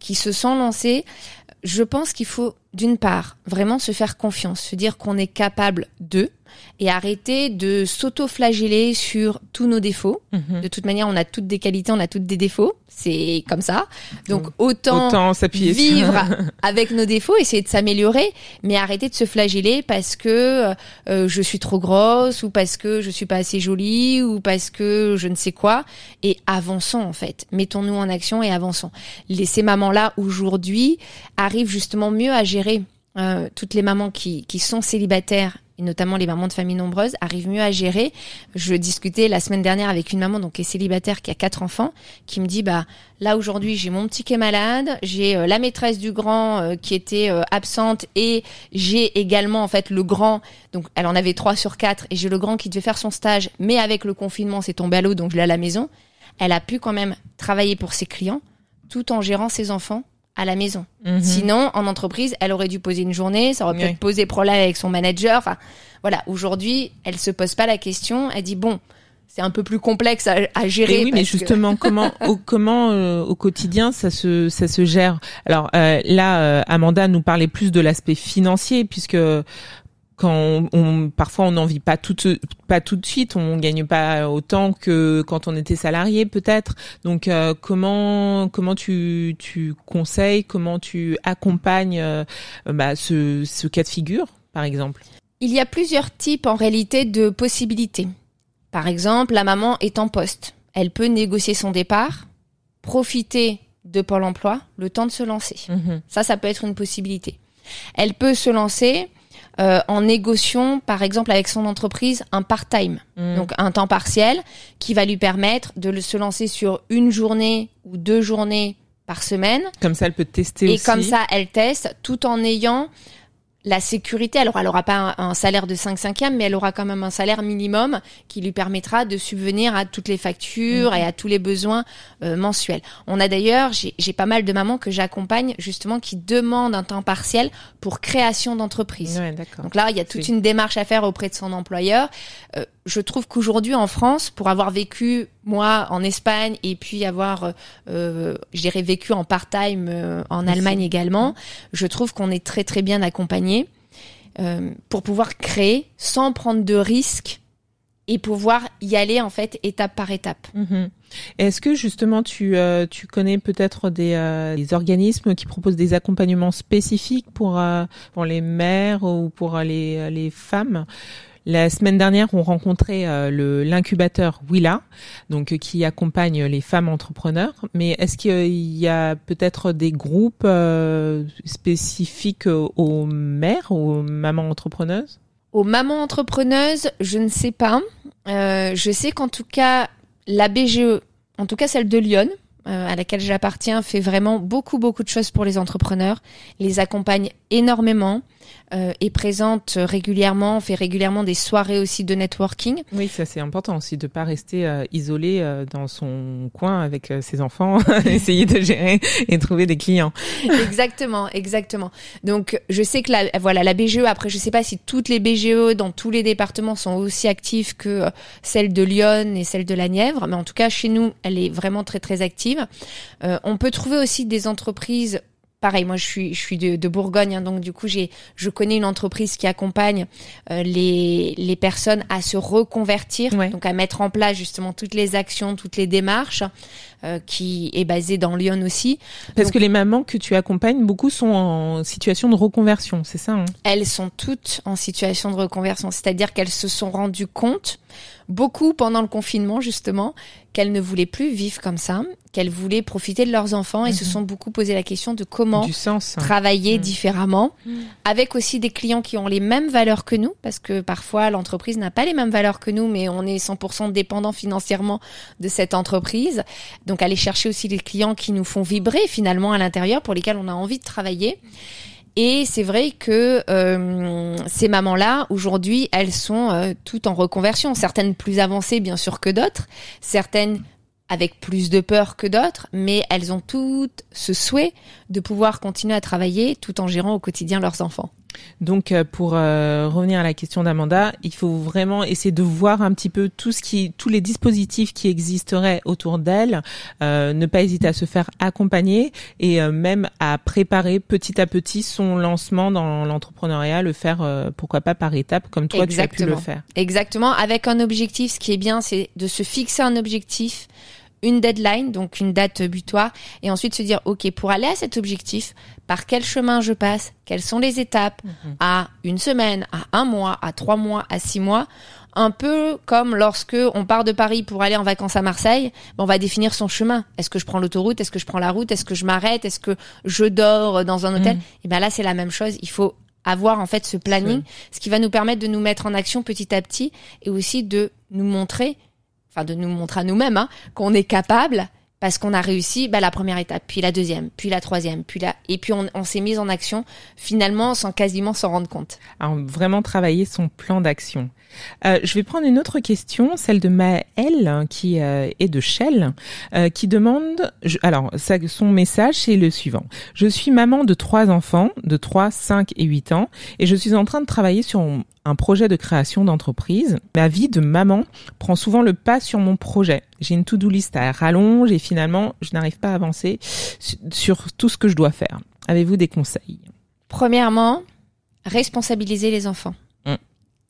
qui se sont lancées. Je pense qu'il faut, d'une part, vraiment se faire confiance, se dire qu'on est capable d'eux et arrêter de s'auto-flageller sur tous nos défauts. mhm. De toute manière, on a toutes des qualités, on a toutes des défauts. C'est comme ça. Donc, autant Autant s'appuyer sur- vivre [laughs] avec nos défauts, essayer de s'améliorer, mais arrêter de se flageller parce que euh, je suis trop grosse ou parce que je suis pas assez jolie ou parce que je ne sais quoi. Et avançons en fait. Mettons-nous en action et avançons. Les, ces mamans-là aujourd'hui arrivent justement mieux à gérer. euh, toutes les mamans qui, qui sont célibataires notamment les mamans de familles nombreuses arrivent mieux à gérer. Je discutais la semaine dernière avec une maman donc qui est célibataire qui a quatre enfants qui me dit bah Là aujourd'hui, j'ai mon petit qui est malade, j'ai euh, la maîtresse du grand euh, qui était euh, absente et j'ai également en fait le grand. Donc elle en avait trois sur quatre et j'ai le grand qui devait faire son stage, mais avec le confinement, c'est tombé à l'eau, donc je l'ai à la maison. Elle a pu quand même travailler pour ses clients tout en gérant ses enfants à la maison. Mhm. Sinon, en entreprise, elle aurait dû poser une journée, ça aurait Oui. peut-être posé problème avec son manager. Enfin, voilà. Aujourd'hui, elle se pose pas la question. Elle dit bon, c'est un peu plus complexe à, à gérer. Et oui, mais que- justement, comment, [laughs] au, comment euh, au quotidien ça se ça se gère? Alors euh, là, euh, Amanda nous parlait plus de l'aspect financier, puisque quand on, on- parfois on n'en vit pas tout pas tout de suite, on gagne pas autant que quand on était salarié peut-être. Donc euh, comment comment tu tu conseilles, comment tu accompagnes euh, bah, ce ce cas de figure par exemple? Il y a plusieurs types en réalité de possibilités. Par exemple, la maman est en poste. Elle peut négocier son départ, profiter de Pôle emploi, le temps de se lancer. Mhm. Ça, ça peut être une possibilité. Elle peut se lancer euh, en négociant, par exemple, avec son entreprise, un part-time, Mhm. donc un temps partiel, qui va lui permettre de se lancer sur une journée ou deux journées par semaine. Comme ça, elle peut tester Et aussi. comme ça, elle teste tout en ayant la sécurité. Alors, elle aura pas un, un salaire de 5 cinquièmes, mais elle aura quand même un salaire minimum qui lui permettra de subvenir à toutes les factures Mhm. et à tous les besoins euh, mensuels. On a d'ailleurs, j'ai pas mal de mamans que j'accompagne justement qui demandent un temps partiel pour création d'entreprise. Ouais. Donc là, il y a toute une démarche à faire auprès de son employeur. Euh, je trouve qu'aujourd'hui en France, pour avoir vécu moi en Espagne et puis avoir, euh, euh, je dirais, vécu en part-time euh, en. Allemagne également, je trouve qu'on est très très bien accompagné euh, pour pouvoir créer sans prendre de risques et pouvoir y aller en fait étape par étape. Mhm. Est-ce que justement tu, euh, tu connais peut-être des, euh, des organismes qui proposent des accompagnements spécifiques pour, euh, pour les mères ou pour euh, les, les femmes? La semaine dernière, on rencontrait euh, l'incubateur Willa, donc euh, qui accompagne les femmes entrepreneurs. Mais est-ce qu'il y a peut-être des groupes euh, spécifiques aux mères, aux mamans entrepreneuses? Aux mamans entrepreneuses, je ne sais pas. Je sais qu'en tout cas, la BGE, en tout cas celle de Lyon, à laquelle j'appartiens, fait vraiment beaucoup, beaucoup de choses pour les entrepreneurs, les accompagne énormément. Euh, est présente régulièrement, fait régulièrement des soirées aussi de networking. Oui, ça c'est important aussi de pas rester euh, isolé euh, dans son coin avec ses enfants, [laughs] [laughs] essayer de gérer et trouver des clients. exactement, exactement. Donc je sais que la voilà la BGE après je sais pas si toutes les BGE dans tous les départements sont aussi actives que celle de Lyon et celle de la Nièvre, mais en tout cas chez nous elle est vraiment très très active. on peut trouver aussi des entreprises pareil, moi je suis je suis de, Bourgogne, hein, donc du coup j'ai je connais une entreprise qui accompagne euh, les les personnes à se reconvertir, donc à mettre en place justement toutes les actions, toutes les démarches, euh, qui est basée dans Lyon aussi. Parce que les mamans que tu accompagnes, beaucoup sont en situation de reconversion, c'est ça hein? Elles sont toutes en situation de reconversion, c'est-à-dire qu'elles se sont rendues compte beaucoup pendant le confinement justement qu'elles ne voulaient plus vivre comme ça, qu'elles voulaient profiter de leurs enfants et se mhm. sont beaucoup posé la question de comment travailler mhm. différemment, mhm. avec aussi des clients qui ont les mêmes valeurs que nous, parce que parfois l'entreprise n'a pas les mêmes valeurs que nous, mais on est 100% dépendant financièrement de cette entreprise. Donc aller chercher aussi les clients qui nous font vibrer finalement à l'intérieur, pour lesquels on a envie de travailler. Et c'est vrai que euh, ces mamans-là, aujourd'hui, elles sont euh, toutes en reconversion. Certaines plus avancées, bien sûr, que d'autres. Certaines avec plus de peur que d'autres, mais elles ont toutes ce souhait de pouvoir continuer à travailler tout en gérant au quotidien leurs enfants. Donc, euh, pour euh, revenir à la question d'Amanda, il faut vraiment essayer de voir un petit peu tout ce qui, tous les dispositifs qui existeraient autour d'elle, euh, ne pas hésiter à se faire accompagner et même à préparer petit à petit son lancement dans l'entrepreneuriat, le faire pourquoi pas par étapes comme toi tu as pu le faire. Exactement, avec un objectif. Ce qui est bien, c'est de se fixer un objectif une deadline, donc une date butoir, et ensuite se dire, OK, pour aller à cet objectif, par quel chemin je passe, quelles sont les étapes, mhm. à une semaine, à un mois, à trois mois, à six mois, un peu comme lorsque on part de Paris pour aller en vacances à Marseille, ben, on va définir son chemin. Est-ce que je prends l'autoroute? Est-ce que je prends la route? Est-ce que je m'arrête? Est-ce que je dors dans un hôtel? Mhm. Et ben là, c'est la même chose. Il faut avoir en fait ce planning, ce qui va nous permettre de nous mettre en action petit à petit et aussi de nous montrer enfin de nous montrer à nous-mêmes hein, qu'on est capable parce qu'on a réussi bah, la première étape, puis la deuxième, puis la troisième, puis la et puis on, s'est mis en action finalement sans quasiment s'en rendre compte. Alors vraiment travailler son plan d'action. Euh, je vais prendre une autre question, celle de Maëlle, qui euh, est de Shell, euh, qui demande, alors ça, son message c'est le suivant. Je suis maman de trois enfants, de 3, 5 et 8 ans, et je suis en train de travailler sur un projet de création d'entreprise. Ma vie de maman prend souvent le pas sur mon projet. J'ai une to-do list à rallonge et finalement, je n'arrive pas à avancer sur tout ce que je dois faire. Avez-vous des conseils? Premièrement, responsabiliser les enfants.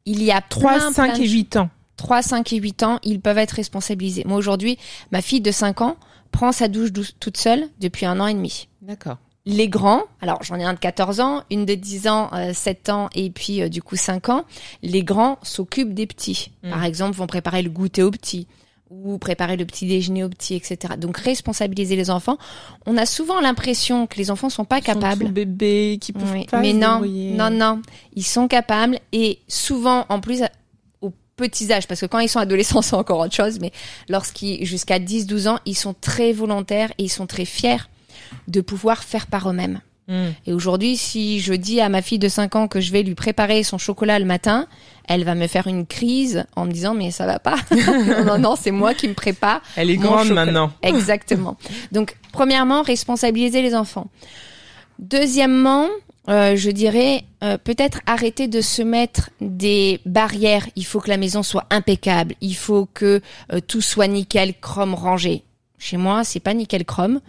Il y a 3, 5 et 8 ans. 3, 5 et 8 ans, ils peuvent être responsabilisés. Moi aujourd'hui, ma fille de 5 ans prend sa douche toute seule depuis un an et demi. D'accord. Les grands, alors j'en ai un de 14 ans, une de 10 ans, 7 euh, ans et puis euh, du coup 5 ans, les grands s'occupent des petits. Hmm. Par exemple, vont préparer le goûter aux petits ou préparer le petit déjeuner aux petits, etc. Donc responsabiliser les enfants. On a souvent l'impression que les enfants sont pas capables. Sont bébés qui peuvent pas Mais non, non, non, ils sont capables et souvent en plus aux petits âges, parce que quand ils sont adolescents [laughs] c'est encore autre chose, mais lorsqu'ils jusqu'à 10-12 ans, ils sont très volontaires et ils sont très fiers de pouvoir faire par eux-mêmes. Hmm. Et aujourd'hui, si je dis à ma fille de 5 ans que je vais lui préparer son chocolat le matin, elle va me faire une crise en me disant mais ça va pas. [laughs] non, non, c'est moi qui me prépare. Elle est grande maintenant. Exactement. [laughs] Donc, premièrement, responsabiliser les enfants. Deuxièmement, euh, je dirais euh, peut-être arrêter de se mettre des barrières. Il faut que la maison soit impeccable. Il faut que euh, tout soit nickel, chrome, rangé. Chez moi, c'est pas nickel, chrome.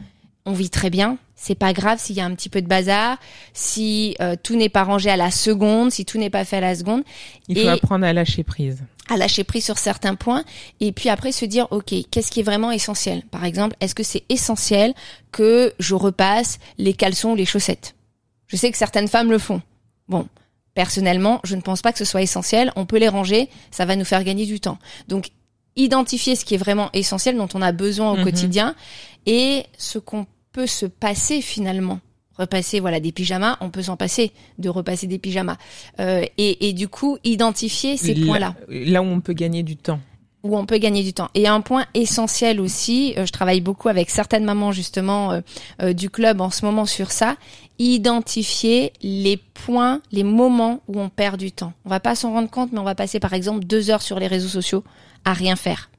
On vit très bien c'est pas grave s'il y a un petit peu de bazar, si euh, tout n'est pas rangé à la seconde, si tout n'est pas fait à la seconde. Il faut apprendre à lâcher prise. À lâcher prise sur certains points et puis après se dire ok qu'est-ce qui est vraiment essentiel? Par exemple est-ce que c'est essentiel que je repasse les caleçons ou les chaussettes? Je sais que certaines femmes le font. Bon personnellement je ne pense pas que ce soit essentiel. On peut les ranger, ça va nous faire gagner du temps. Donc identifier ce qui est vraiment essentiel dont on a besoin au mhm. quotidien et ce qu'on peut se passer finalement repasser voilà des pyjamas, on peut s'en passer de repasser des pyjamas euh, et, et, du coup identifier ces points-là. Là où on peut gagner du temps. où on peut gagner du temps. Et un point essentiel aussi, euh, je travaille beaucoup avec certaines mamans justement euh, euh, du club en ce moment sur ça, identifier les points, les moments où on perd du temps. On va pas s'en rendre compte, mais on va passer par exemple deux heures sur les réseaux sociaux à rien faire.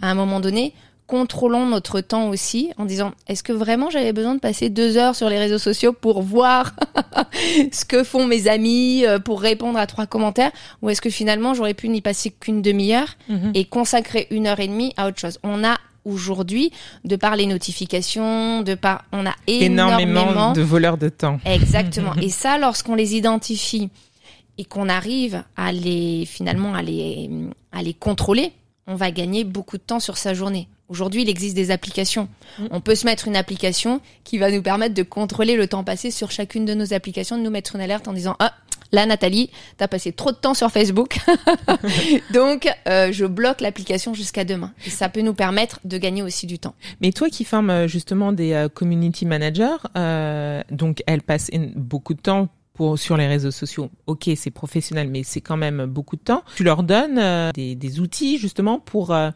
À un moment donné, contrôlons notre temps aussi en disant est-ce que vraiment j'avais besoin de passer deux heures sur les réseaux sociaux pour voir [laughs] ce que font mes amis, euh, pour répondre à trois commentaires, ou est-ce que finalement j'aurais pu n'y passer qu'une demi-heure Mhm. et consacrer une heure et demie à autre chose? On a aujourd'hui, de par les notifications, de par, on a énormément, Énormément de voleurs de temps. Exactement. [laughs] Et ça, lorsqu'on les identifie et qu'on arrive à les finalement à les à les contrôler, on va gagner beaucoup de temps sur sa journée. Aujourd'hui, il existe des applications. On peut se mettre une application qui va nous permettre de contrôler le temps passé sur chacune de nos applications, de nous mettre une alerte en disant ah là Nathalie, t'as passé trop de temps sur Facebook, [laughs] donc euh, je bloque l'application jusqu'à demain. Et ça peut nous permettre de gagner aussi du temps. Mais toi qui formes euh, justement des euh, community managers, euh, donc elles passent beaucoup de temps pour sur les réseaux sociaux. Ok, c'est professionnel, mais c'est quand même beaucoup de temps. Tu leur donnes euh, des, des outils justement pour euh,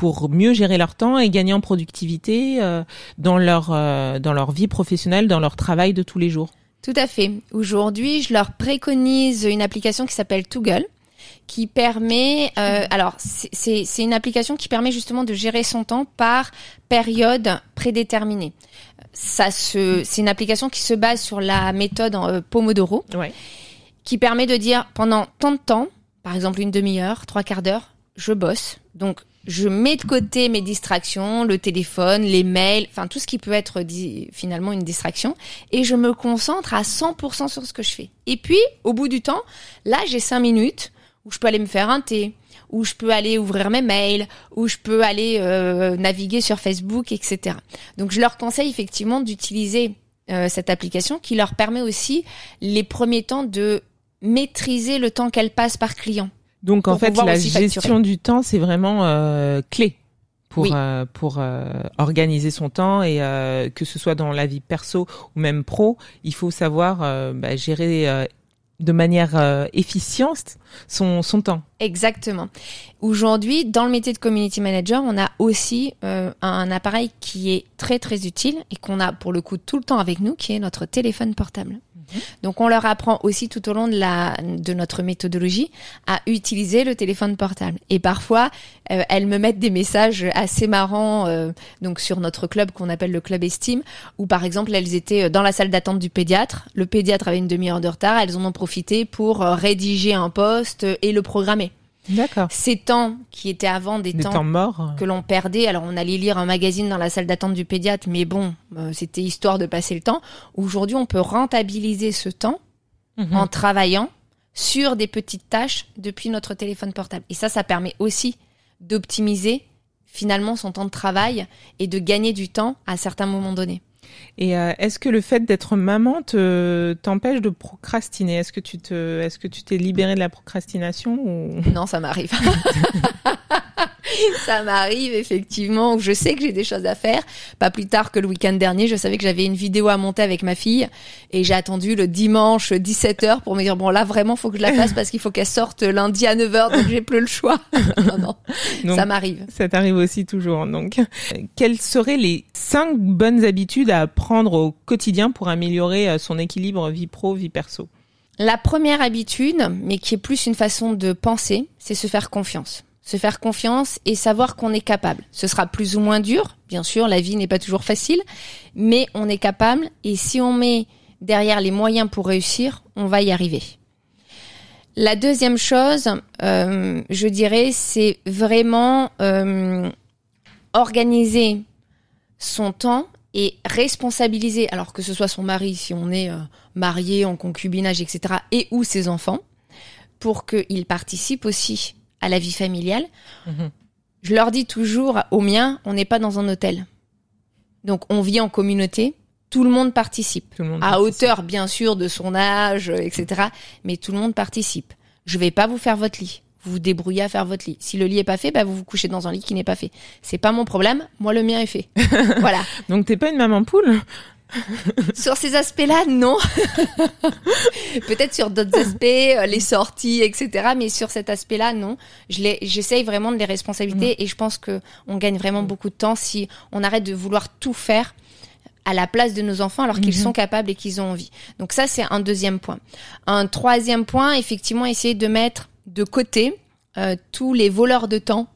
pour mieux gérer leur temps et gagner en productivité euh, dans leur euh, dans leur vie professionnelle, dans leur travail de tous les jours. Tout à fait. Aujourd'hui, je leur préconise une application qui s'appelle Toggle qui permet, euh, alors c'est- une application qui permet justement de gérer son temps par période prédéterminée. Ça se, c'est une application qui se base sur la méthode en, Pomodoro, Ouais. qui permet de dire pendant tant de temps, par exemple une demi-heure, trois quarts d'heure, je bosse. Donc je mets de côté mes distractions, le téléphone, les mails, enfin tout ce qui peut être di- finalement une distraction, et je me concentre à 100% sur ce que je fais. Et puis au bout du temps, là j'ai cinq minutes où je peux aller me faire un thé, où je peux aller ouvrir mes mails, où je peux aller euh, naviguer sur Facebook, etc. Donc je leur conseille effectivement d'utiliser euh, cette application qui leur permet aussi les premiers temps de maîtriser le temps qu'elles passent par client. Donc en fait, la gestion facturer. du temps, c'est vraiment euh, clé pour Oui. euh, pour euh, organiser son temps et euh, que ce soit dans la vie perso ou même pro, il faut savoir euh, bah, gérer euh, de manière euh, efficiente son son temps. Exactement. Aujourd'hui, dans le métier de community manager, on a aussi euh, un appareil qui est très très utile et qu'on a pour le coup tout le temps avec nous, qui est notre téléphone portable. Donc on leur apprend aussi tout au long de la de notre méthodologie à utiliser le téléphone portable. Et parfois, euh, elles me mettent des messages assez marrants euh, donc sur notre club qu'on appelle le club Estime où par exemple elles étaient dans la salle d'attente du pédiatre, le pédiatre avait une demi-heure de retard, elles en ont profité pour rédiger un poste et le programmer. D'accord. Ces temps qui étaient avant des, Des temps, temps morts. que l'on perdait, alors on allait lire un magazine dans la salle d'attente du pédiatre, mais bon, euh, c'était histoire de passer le temps. Aujourd'hui, on peut rentabiliser ce temps Mhm. en travaillant sur des petites tâches depuis notre téléphone portable. Et ça, ça permet aussi d'optimiser finalement son temps de travail et de gagner du temps à certains moments donnés. Et euh, est-ce que le fait d'être maman te t'empêche de procrastiner? Est-ce que tu te est-ce que tu t'es libéré de la procrastination ou? Non, ça m'arrive. [laughs] [laughs] ça m'arrive effectivement je sais que j'ai des choses à faire. Pas plus tard que le week-end dernier, je savais que j'avais une vidéo à monter avec ma fille et j'ai attendu le dimanche 17h pour me dire bon là vraiment faut que je la fasse parce qu'il faut qu'elle sorte lundi à 9h donc j'ai plus le choix. [laughs] non, non, Donc, ça m'arrive. Ça t'arrive aussi toujours. Donc, quelles seraient les cinq bonnes habitudes à prendre au quotidien pour améliorer euh, son équilibre vie pro, vie perso? La première habitude, mais qui est plus une façon de penser, c'est se faire confiance. Se faire confiance et savoir qu'on est capable. Ce sera plus ou moins dur, bien sûr, la vie n'est pas toujours facile, mais on est capable et si on met derrière les moyens pour réussir, on va y arriver. La deuxième chose, euh, je dirais, c'est vraiment euh, organiser son temps et responsabiliser, alors que ce soit son mari, si on est euh, marié, en concubinage, etc., et ou ses enfants, pour qu'ils participent aussi à la vie familiale. Mhm. Je leur dis toujours, aux miens, on n'est pas dans un hôtel. Donc on vit en communauté, tout le monde participe. Tout le monde À participe. hauteur, bien sûr, de son âge, etc. Mais tout le monde participe. Je vais pas vous faire votre lit. Vous vous débrouillez à faire votre lit. Si le lit est pas fait, bah vous vous couchez dans un lit qui n'est pas fait. C'est pas mon problème. Moi, le mien est fait. [laughs] voilà. Donc t'es pas une maman poule? [laughs] sur ces aspects-là, non. [laughs] Peut-être sur d'autres aspects, euh, les sorties, etc. Mais sur cet aspect-là, non. Je j'essaye vraiment de les responsabiliser et je pense que on gagne vraiment beaucoup de temps si on arrête de vouloir tout faire à la place de nos enfants alors qu'ils mm-hmm. sont capables et qu'ils ont envie. Donc ça, c'est un deuxième point. Un troisième point, effectivement, essayer de mettre de côté euh, tous les voleurs de temps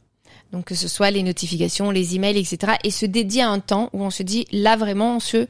donc que ce soit les notifications, les emails, etc. Et se dédier à un temps où on se dit là vraiment on se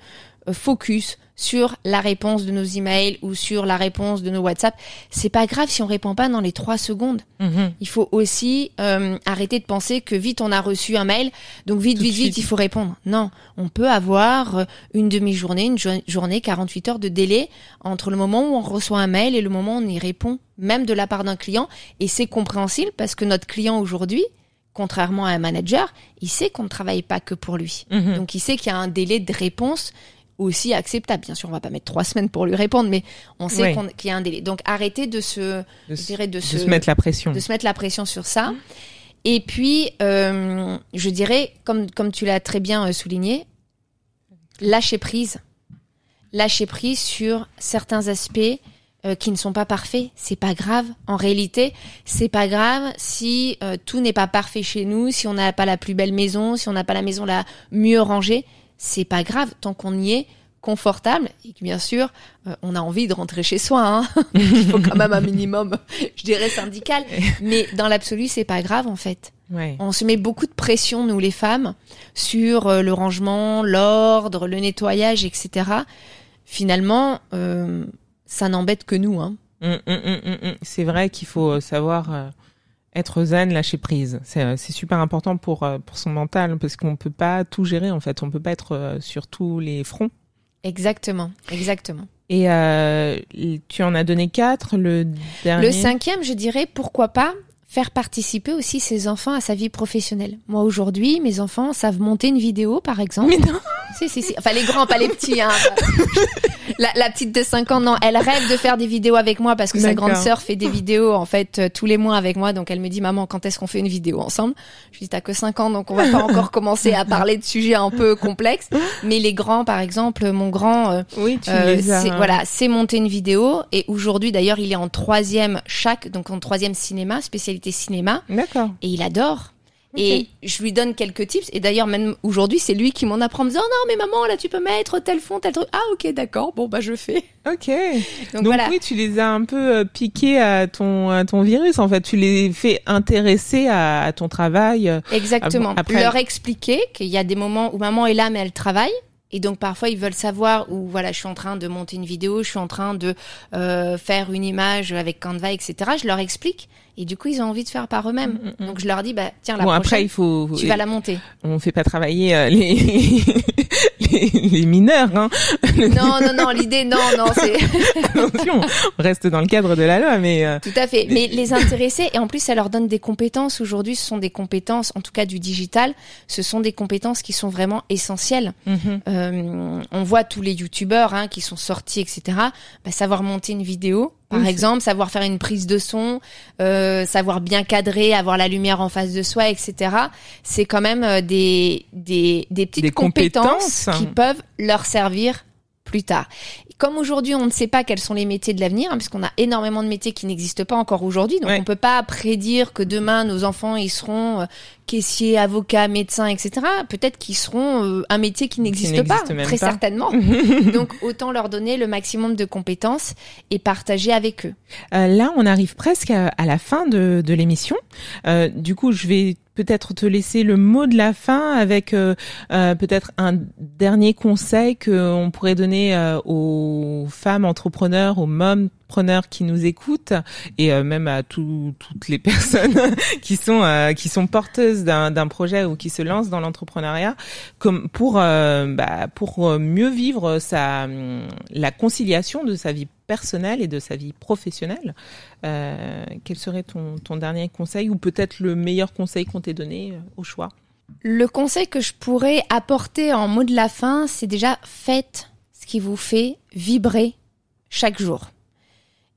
focus sur la réponse de nos emails ou sur la réponse de nos WhatsApp. C'est pas grave si on répond pas dans les trois secondes. Mhm. Il faut aussi euh, arrêter de penser que vite on a reçu un mail, donc vite, vite, vite, il faut répondre. Non, on peut avoir euh, une demi-journée, une journée, 48 heures de délai entre le moment où on reçoit un mail et le moment où on y répond, même de la part d'un client. Et c'est compréhensible parce que notre client aujourd'hui, contrairement à un manager, il sait qu'on ne travaille pas que pour lui. Mhm. Donc il sait qu'il y a un délai de réponse aussi acceptable. Bien sûr, on va pas mettre trois semaines pour lui répondre, mais on sait qu'il y a un délai. Donc arrêtez de se, de, se, mettre la pression, de se mettre la pression sur ça. Et puis, euh, je dirais, comme comme tu l'as très bien euh, souligné, lâcher prise, lâcher prise sur certains aspects euh, qui ne sont pas parfaits. C'est pas grave. En réalité, c'est pas grave si tout n'est pas parfait chez nous, si on n'a pas la plus belle maison, si on n'a pas la maison la mieux rangée c'est pas grave tant qu'on y est confortable. Et que bien sûr euh, on a envie de rentrer chez soi hein. [laughs] il faut quand même un minimum je dirais syndical. Mais dans l'absolu c'est pas grave en fait. On se met beaucoup de pression nous les femmes sur euh, le rangement l'ordre le nettoyage etc finalement euh, ça n'embête que nous hein. Hum, hum, hum, c'est vrai qu'il faut savoir être zen, lâcher prise. Euh, c'est super important pour, euh, pour son mental parce qu'on peut pas tout gérer en fait. On peut pas être euh, sur tous les fronts. Exactement, exactement. Et tu en as donné quatre. Le dernier? Le cinquième, je dirais pourquoi pas faire participer aussi ses enfants à sa vie professionnelle. Moi aujourd'hui, mes enfants savent monter une vidéo, par exemple. Mais non. Si si si. Enfin les grands, pas les petits. Hein. la, la, petite de 5 ans, non, elle rêve de faire des vidéos avec moi parce que sa grande sœur fait des vidéos en fait euh, tous les mois avec moi. Donc elle me dit maman, quand est-ce qu'on fait une vidéo ensemble? Je lui dis t'as que 5 ans, donc on va pas [laughs] encore commencer à parler de sujets un peu complexes. Mais les grands, par exemple, mon grand, euh, oui, tu euh, voilà, c'est monter une vidéo et aujourd'hui d'ailleurs il est en troisième chaque, donc en troisième cinéma, spécialité cinéma. D'accord. Et il adore. Et je lui donne quelques tips. Et d'ailleurs, même aujourd'hui, c'est lui qui m'en apprend en me disant, oh non, mais maman, là, tu peux mettre tel fond, tel truc. Ah, ok, d'accord. Bon, bah, je fais. Ok. Donc, voilà. oui, tu les as un peu euh, piqués à ton, à ton virus. En fait, tu les fais intéresser à, à ton travail. Euh, Exactement. Après... Leur expliquer qu'il y a des moments où maman est là, mais elle travaille. Et donc parfois ils veulent savoir où voilà je suis en train de monter une vidéo, je suis en train de euh, faire une image avec Canva, etc. Je leur explique et du coup ils ont envie de faire par eux-mêmes. Mm, mm, mm. Donc je leur dis bah tiens la bon, prochaine, après, il faut, tu vas la monter. On fait pas travailler euh, les... [laughs] les, mineurs. Hein. Non non non l'idée non non c'est [laughs] attention on reste dans le cadre de la loi mais euh, tout à fait mais les intéresser et en plus ça leur donne des compétences aujourd'hui ce sont des compétences en tout cas du digital ce sont des compétences qui sont vraiment essentielles. Mm-hmm. Euh, on voit tous les youtubeurs hein, qui sont sortis, etc. Bah, savoir monter une vidéo, par exemple, savoir faire une prise de son, euh, savoir bien cadrer, avoir la lumière en face de soi, etc. C'est quand même euh, des, des, des petites compétences qui peuvent leur servir plus tard. Comme aujourd'hui on ne sait pas quels sont les métiers de l'avenir, hein, puisqu'on a énormément de métiers qui n'existent pas encore aujourd'hui, donc on peut pas prédire que demain nos enfants ils seront euh, caissiers, avocats, médecins, etc. Peut-être qu'ils seront euh, un métier qui n'existe pas, très certainement. [laughs] donc autant leur donner le maximum de compétences et partager avec eux. Euh, là, on arrive presque à, la fin de, de l'émission. du coup, je vais peut-être te laisser le mot de la fin avec euh, euh, peut-être un dernier conseil qu'on pourrait donner euh, aux femmes entrepreneurs, aux mômes entrepreneurs qui nous écoutent et même à toutes les [laughs] personnes qui sont qui sont porteuses d'un projet ou qui se lancent dans l'entrepreneuriat comme pour bah, pour mieux vivre sa la conciliation de sa vie personnelle et de sa vie professionnelle. Euh, quel serait ton, ton, dernier conseil ou peut-être le meilleur conseil qu'on t'ait donné euh, au choix? Le conseil que je pourrais apporter en mot de la fin, c'est déjà faites ce qui vous fait vibrer chaque jour.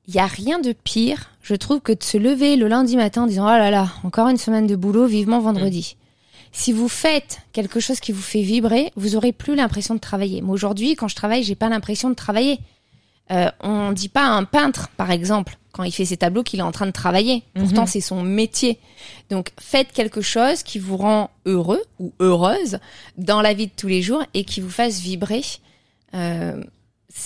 Il n'y a rien de pire, je trouve, que de se lever le lundi matin en disant Oh là là, encore une semaine de boulot, vivement vendredi. Si vous faites quelque chose qui vous fait vibrer, vous aurez plus l'impression de travailler. Mais aujourd'hui, quand je travaille, j'ai pas l'impression de travailler. Euh, on dit pas à un peintre, par exemple, quand il fait ses tableaux, qu'il est en train de travailler. Pourtant, Mhm. c'est son métier. Donc, faites quelque chose qui vous rend heureux ou heureuse dans la vie de tous les jours et qui vous fasse vibrer. Euh,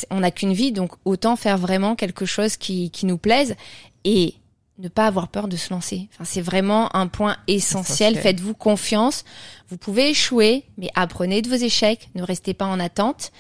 on n'a qu'une vie, donc autant faire vraiment quelque chose qui, qui nous plaise et ne pas avoir peur de se lancer. Enfin, c'est vraiment un point essentiel. Essentiel. Faites-vous confiance. Vous pouvez échouer, mais apprenez de vos échecs. Ne restez pas en attente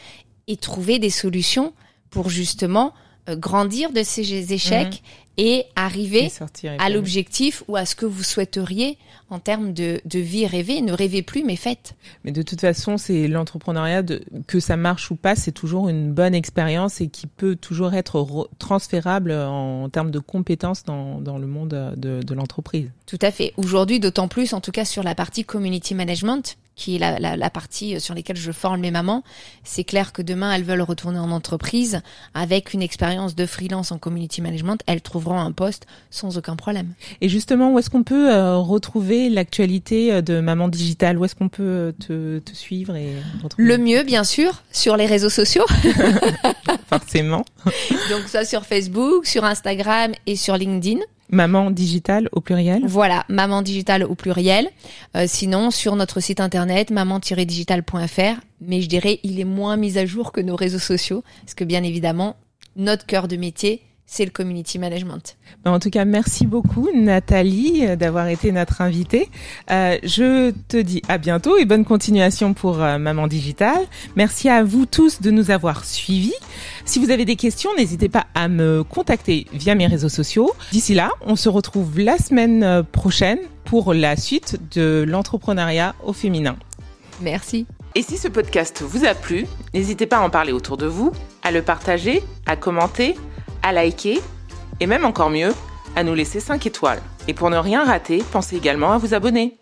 et trouvez des solutions pour justement euh, grandir de ces échecs et arriver Et à l'objectif ou à ce que vous souhaiteriez en termes de, de vie rêvée. Ne rêvez plus, mais faites. Mais de toute façon, c'est l'entrepreneuriat, que ça marche ou pas, c'est toujours une bonne expérience et qui peut toujours être re- transférable en, termes de compétences dans, dans le monde de, de l'entreprise. Tout à fait. Aujourd'hui, d'autant plus, en tout cas sur la partie community management, qui est la, la, la partie sur laquelle je forme mes mamans, c'est clair que demain, elles veulent retourner en entreprise. Avec une expérience de freelance en community management, elles trouveront un poste sans aucun problème. Et justement, où est-ce qu'on peut euh, retrouver l'actualité euh, de Maman Digital Où est-ce qu'on peut euh, te, te suivre et retrouver? Le mieux, bien sûr, sur les réseaux sociaux, [laughs] [laughs] forcément. Donc soit sur Facebook, sur Instagram et sur LinkedIn. Maman Digital au pluriel Voilà, maman digital au pluriel. Euh, sinon, sur notre site internet, maman-digital.fr. Mais je dirais, il est moins mis à jour que nos réseaux sociaux. Parce que bien évidemment, notre cœur de métier, c'est le community management. Ben, En tout cas, merci beaucoup Nathalie euh, d'avoir été notre invitée. Euh, je te dis à bientôt et bonne continuation pour euh, Maman Digital. Merci à vous tous de nous avoir suivis. Si vous avez des questions, n'hésitez pas à me contacter via mes réseaux sociaux. D'ici là, on se retrouve la semaine prochaine pour la suite de l'entrepreneuriat au féminin. Merci. Et si ce podcast vous a plu, n'hésitez pas à en parler autour de vous, à le partager, à commenter, à liker et même encore mieux, à nous laisser 5 étoiles. Et pour ne rien rater, pensez également à vous abonner.